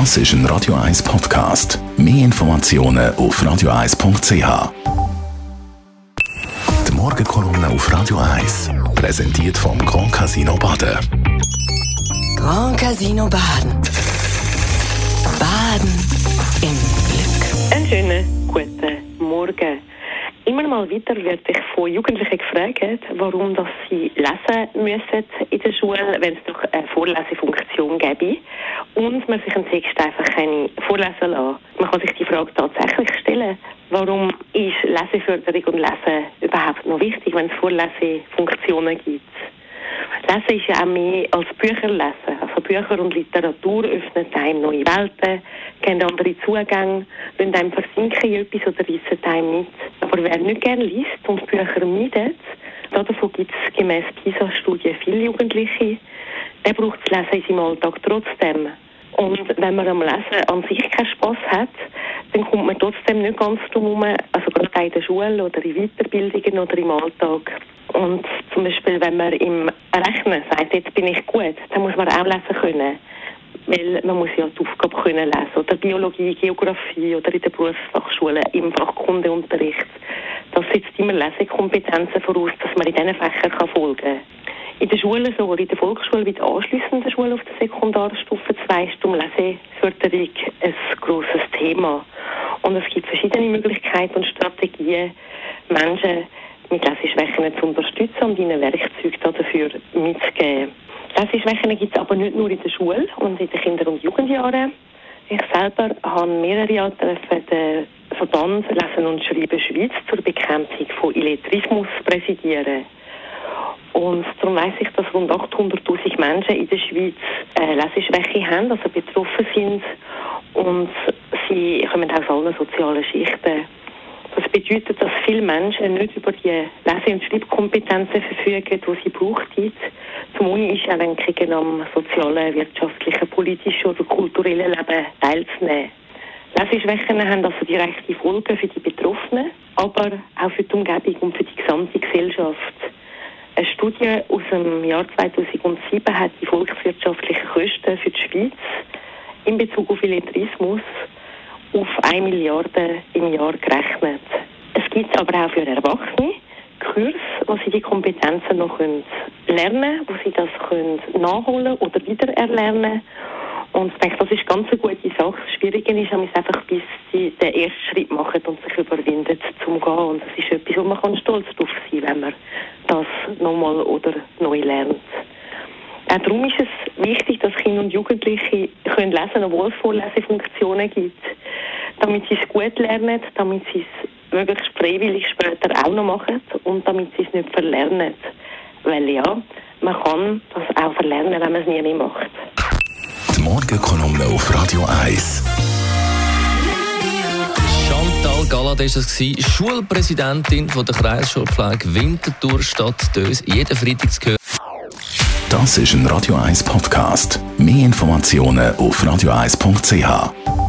Das ist ein Radio 1 Podcast. Mehr Informationen auf radio1.ch. Die Morgenkolumne auf Radio 1 präsentiert vom Grand Casino Baden. Grand Casino Baden. Baden im Glück. Einen schönen guten Morgen. Mal wieder werde ich von Jugendlichen gefragt, warum dass sie lesen müssen in der Schule, wenn es doch eine Vorlesefunktion gäbe und man sich einen Text einfach vorlesen lassen. Man kann sich die Frage tatsächlich stellen, warum ist Leseförderung und Lesen überhaupt noch wichtig, wenn es Vorlesefunktionen gibt? Lesen ist ja auch mehr als Bücher lesen. Also Bücher und Literatur öffnen einem neue Welten, geben andere Zugänge, lassen einem versinken in etwas oder reissen einem mit. Aber wer nicht gerne liest und Bücher meidet, davon gibt es gemäss PISA-Studien viele Jugendliche, der braucht das Lesen in seinem Alltag trotzdem. Und wenn man am Lesen an sich keinen Spass hat, dann kommt man trotzdem nicht ganz drum herum, also gerade in der Schule oder in Weiterbildungen oder im Alltag. Und zum Beispiel, wenn man im Rechnen sagt, jetzt bin ich gut, dann muss man auch lesen können. Weil man muss ja die Aufgabe können lesen. Oder Biologie, Geografie oder in der Berufsfachschule im Fachkundeunterricht. Das setzt immer Lesekompetenzen voraus, dass man in diesen Fächern kann folgen kann. In der Schule, sowohl in der Volksschule wie der anschliessenden Schule auf der Sekundarstufe 2 ist um Leseförderung ein grosses Thema. Und es gibt verschiedene Möglichkeiten und Strategien, Menschen mit Leseschwächen zu unterstützen und ihnen Werkzeuge dafür mitzugeben. Leseschwächen gibt es aber nicht nur in der Schule und in den Kinder- und Jugendjahren. Ich selber habe mehrere Jahre den Verband Lesen und Schreiben Schweiz zur Bekämpfung von Illettrismus präsidieren. Und darum weiss ich, dass rund 800.000 Menschen in der Schweiz äh, Leseschwäche haben, also betroffen sind. Und sie kommen aus allen sozialen Schichten. Bedeutet, dass viele Menschen nicht über die Lese- und Schreibkompetenzen verfügen, die sie braucht, zum Uni-Einschränkungen am sozialen, wirtschaftlichen, politischen oder kulturellen Leben teilzunehmen. Leseschwächen haben also direkte Folgen für die Betroffenen, aber auch für die Umgebung und für die gesamte Gesellschaft. Eine Studie aus dem Jahr 2007 hat die volkswirtschaftlichen Kosten für die Schweiz in Bezug auf Illettrismus auf 1 Milliarde im Jahr gerechnet. Es gibt aber auch für Erwachsene Kurs, wo sie die Kompetenzen noch lernen können, wo sie das können nachholen oder wiedererlernen und ich denke, das ist ganz eine gute Sache. Das Schwierige ist einfach, bis sie den ersten Schritt machen und sich überwinden, zum Gehen. Und das ist etwas, wo man kann stolz drauf sein kann, wenn man das nochmal oder neu lernt. Auch darum ist es wichtig, dass Kinder und Jugendliche können lesen, obwohl es Vorlesefunktionen gibt damit sie es gut lernen, damit sie es möglichst freiwillig später auch noch machen und damit sie es nicht verlernen. Weil ja, man kann das auch verlernen, wenn man es nie mehr macht. Die Morgenkolumne auf Radio 1. Chantal Gallath war es, Schulpräsidentin von der Kreisschulpflege Winterthur Stadt Dös. Jeden Freitag zu hören. Das ist ein Radio 1 Podcast. Mehr Informationen auf radio1.ch.